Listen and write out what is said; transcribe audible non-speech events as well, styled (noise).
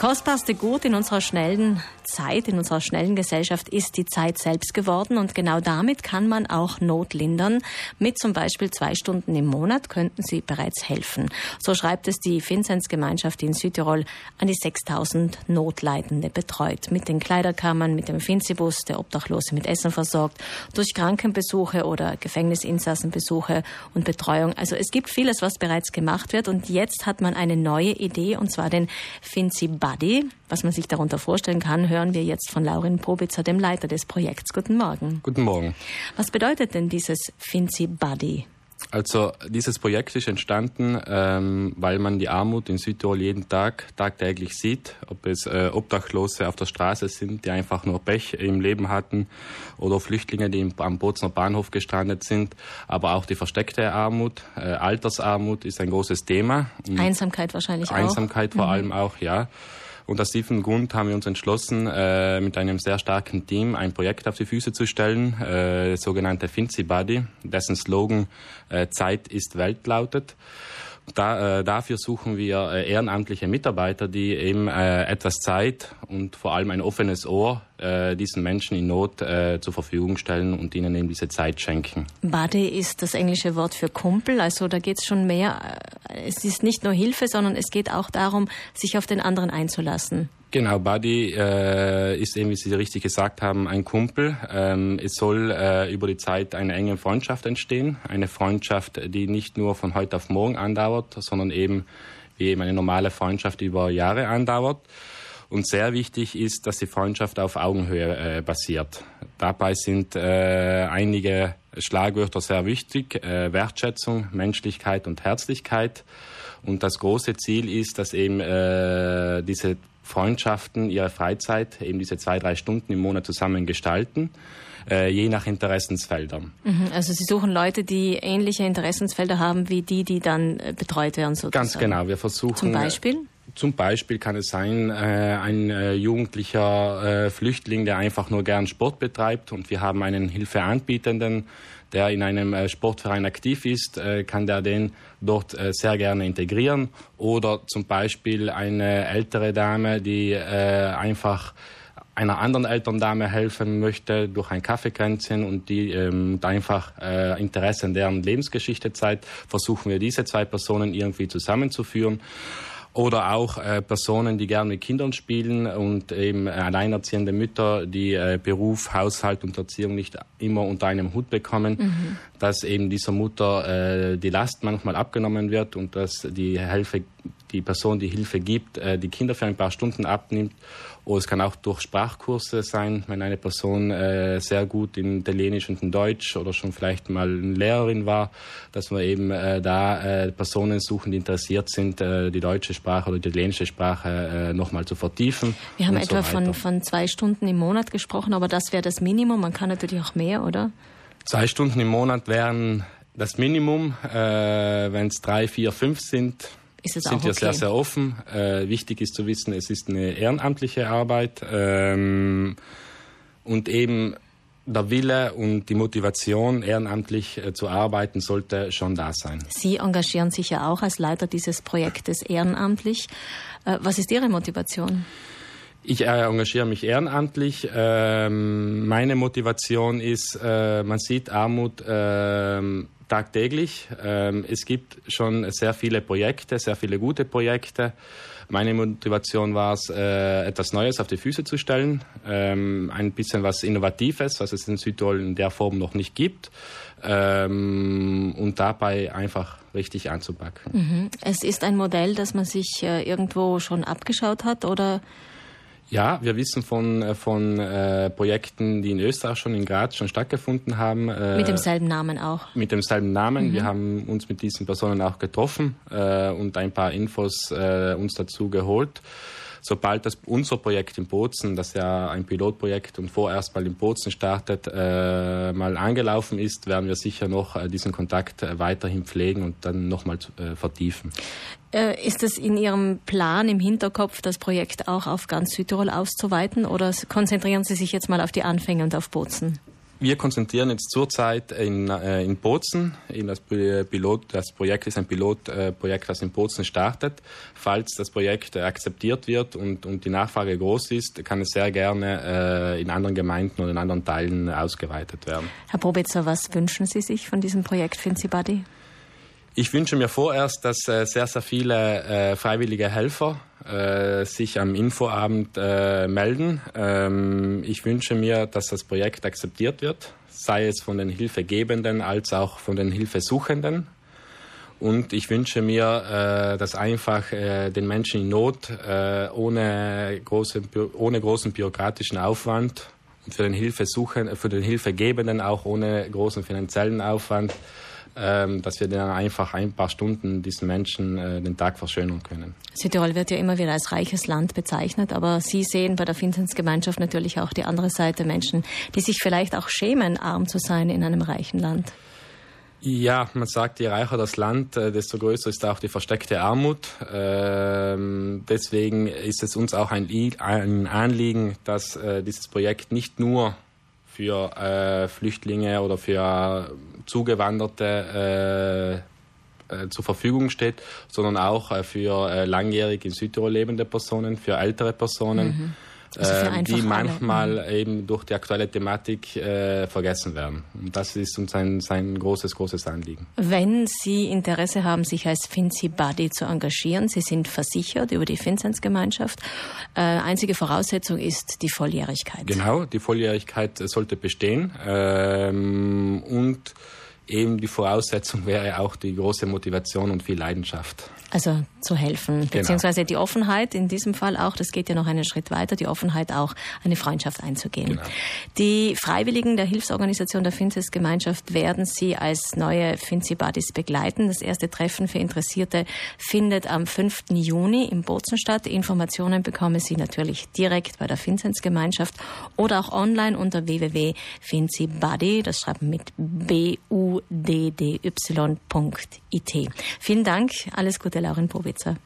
kostbarste Gut in unserer schnellen Zeit, in unserer schnellen Gesellschaft ist die Zeit selbst geworden und genau damit kann man auch Not lindern. Mit zum Beispiel zwei Stunden im Monat könnten sie bereits helfen. So schreibt es die Vinzenzgemeinschaft in Südtirol an die 6000 Notleidende betreut. Mit den Kleiderkammern, mit dem Finzibus, der Obdachlose mit Essen versorgt, durch Krankenbesuche oder Gefängnisinsassenbesuche und Betreuung. Also es gibt vieles, was bereits gemacht wird und jetzt hat man eine neue Idee und zwar den Finzi Buddy. Was man sich darunter vorstellen kann, hören wir jetzt von Laurin Probitzer, dem Leiter des Projekts. Guten Morgen. Guten Morgen. Was bedeutet denn dieses Finzi Buddy? Also dieses Projekt ist entstanden, ähm, weil man die Armut in Südtirol jeden Tag, tagtäglich sieht, ob es äh, Obdachlose auf der Straße sind, die einfach nur Pech im Leben hatten, oder Flüchtlinge, die im, am Bozner Bahnhof gestrandet sind, aber auch die versteckte Armut, äh, Altersarmut ist ein großes Thema. Einsamkeit wahrscheinlich Einsamkeit auch. Einsamkeit vor mhm. allem auch, ja. Und aus diesem Grund haben wir uns entschlossen, äh, mit einem sehr starken Team ein Projekt auf die Füße zu stellen, äh, das sogenannte Finzi Buddy, dessen Slogan äh, Zeit ist Welt lautet. Da, äh, dafür suchen wir äh, ehrenamtliche Mitarbeiter, die eben äh, etwas Zeit und vor allem ein offenes Ohr äh, diesen Menschen in Not äh, zur Verfügung stellen und ihnen eben diese Zeit schenken. Buddy ist das englische Wort für Kumpel, also da geht es schon mehr. Es ist nicht nur Hilfe, sondern es geht auch darum, sich auf den anderen einzulassen. Genau, Buddy äh, ist eben, wie Sie richtig gesagt haben, ein Kumpel. Ähm, es soll äh, über die Zeit eine enge Freundschaft entstehen. Eine Freundschaft, die nicht nur von heute auf morgen andauert, sondern eben wie eben eine normale Freundschaft über Jahre andauert. Und sehr wichtig ist, dass die Freundschaft auf Augenhöhe äh, basiert. Dabei sind äh, einige Schlagwörter sehr wichtig. Äh, Wertschätzung, Menschlichkeit und Herzlichkeit. Und das große Ziel ist, dass eben äh, diese Freundschaften ihre Freizeit, eben diese zwei, drei Stunden im Monat zusammen gestalten, äh, je nach Interessensfeldern. Mhm, also Sie suchen Leute, die ähnliche Interessensfelder haben wie die, die dann äh, betreut werden sozusagen. Ganz genau. Wir versuchen. Zum Beispiel? Zum Beispiel kann es sein, äh, ein äh, jugendlicher äh, Flüchtling, der einfach nur gern Sport betreibt und wir haben einen Hilfeanbietenden, der in einem äh, Sportverein aktiv ist, äh, kann der den dort äh, sehr gerne integrieren. Oder zum Beispiel eine ältere Dame, die einfach einer anderen Elterndame helfen möchte durch ein Kaffeekränzchen und die ähm, einfach äh, Interesse an deren Lebensgeschichte zeigt, versuchen wir diese zwei Personen irgendwie zusammenzuführen. Oder auch äh, Personen, die gerne mit Kindern spielen und eben alleinerziehende Mütter, die äh, Beruf, Haushalt und Erziehung nicht immer unter einem Hut bekommen, mhm. dass eben dieser Mutter äh, die Last manchmal abgenommen wird und dass die Hilfe, die Person, die Hilfe gibt, äh, die Kinder für ein paar Stunden abnimmt oder es kann auch durch Sprachkurse sein, wenn eine Person äh, sehr gut in Italienisch und in Deutsch oder schon vielleicht mal eine Lehrerin war, dass wir eben äh, da Personen suchen, die interessiert sind, die deutsche Sprache oder die italienische Sprache nochmal zu vertiefen. Wir haben etwa so von, von zwei Stunden im Monat gesprochen, aber das wäre das Minimum. Man kann natürlich auch mehr, oder? Zwei Stunden im Monat wären das Minimum. Wenn es drei, vier, fünf sind, ist es sind auch wir okay. sehr, sehr offen. Äh, wichtig ist zu wissen, es ist eine ehrenamtliche Arbeit ähm, und eben der Wille und die Motivation, ehrenamtlich äh, zu arbeiten, sollte schon da sein. Sie engagieren sich ja auch als Leiter dieses Projektes ehrenamtlich. Äh, was ist Ihre Motivation? Ich äh, engagiere mich ehrenamtlich. Ähm, meine Motivation ist, äh, man sieht Armut ähm, tagtäglich. Ähm, es gibt schon sehr viele Projekte, sehr viele gute Projekte. Meine Motivation war es, äh, etwas Neues auf die Füße zu stellen, ähm, ein bisschen was Innovatives, was es in Südtirol in der Form noch nicht gibt, ähm, und dabei einfach richtig anzupacken. Mhm. Es ist ein Modell, das man sich äh, irgendwo schon abgeschaut hat, oder? Ja, wir wissen von, äh, von äh, Projekten, die in Österreich schon, in Graz schon stattgefunden haben. Äh, mit demselben Namen auch? Mit demselben Namen. Mhm. Wir haben uns mit diesen Personen auch getroffen äh, und ein paar Infos äh, uns dazu geholt sobald das unser Projekt in Bozen, das ja ein Pilotprojekt und vorerst mal in Bozen startet, äh, mal angelaufen ist, werden wir sicher noch äh, diesen Kontakt äh, weiterhin pflegen und dann nochmal äh, vertiefen. Äh, ist es in Ihrem Plan im Hinterkopf, das Projekt auch auf ganz Südtirol auszuweiten oder konzentrieren Sie sich jetzt mal auf die Anfänge und auf Bozen? Wir konzentrieren jetzt zurzeit in, äh, in Bozen. In das, Pilot, das Projekt ist ein Pilotprojekt, das in Bozen startet. Falls das Projekt akzeptiert wird und, und die Nachfrage groß ist, kann es sehr gerne äh, in anderen Gemeinden oder in anderen Teilen ausgeweitet werden. Herr Probitzer, was wünschen Sie sich von diesem Projekt Finzi Buddy? Ich wünsche mir vorerst, dass äh, sehr, sehr viele äh, freiwillige Helfer äh, sich am Infoabend äh, melden. Ähm, ich wünsche mir, dass das Projekt akzeptiert wird, sei es von den Hilfegebenden als auch von den Hilfesuchenden. Und ich wünsche mir, äh, dass einfach äh, den Menschen in Not ohne, große, ohne großen bürokratischen Aufwand und für den Hilfesuchenden, für den Hilfegebenden auch ohne großen finanziellen Aufwand dass wir dann einfach ein paar Stunden diesen Menschen äh, den Tag verschönern können. Südtirol wird ja immer wieder als reiches Land bezeichnet, aber Sie sehen bei der Vinzenzgemeinschaft natürlich auch die andere Seite Menschen, die sich vielleicht auch schämen, arm zu sein in einem reichen Land. Ja, man sagt, je reicher das Land, äh, desto größer ist auch die versteckte Armut. Ähm, deswegen ist es uns auch ein, Anliegen, dass äh, dieses Projekt nicht nur für Flüchtlinge oder für Zugewanderte äh, äh, zur Verfügung steht, sondern auch äh, für äh, langjährig in Südtirol lebende Personen, für ältere Personen. Mhm äh, die manchmal alle. Eben durch die aktuelle Thematik äh, vergessen werden. Und das ist uns ein, sein großes, großes Anliegen. Wenn Sie Interesse haben, sich als Finzi Buddy zu engagieren, Sie sind versichert über die Finzens-Gemeinschaft. Äh, einzige Voraussetzung ist die Volljährigkeit. Genau, die Volljährigkeit sollte bestehen. Ähm, und eben die Voraussetzung (laughs) wäre auch die große Motivation und viel Leidenschaft. Also zu helfen, genau. beziehungsweise die Offenheit in diesem Fall auch, das geht ja noch einen Schritt weiter, die Offenheit auch, eine Freundschaft einzugehen. Genau. Die Freiwilligen der Hilfsorganisation der Finzes-Gemeinschaft werden Sie als neue Finzi-Buddies begleiten. Das erste Treffen für Interessierte findet am 5. Juni im Bozen statt. Informationen bekommen Sie natürlich direkt bei der Finzens-Gemeinschaft oder auch online unter www.finzibuddy, das schreibt mit B-U-D-D-Y.it. Vielen Dank, alles Gute Lauren Probitzer.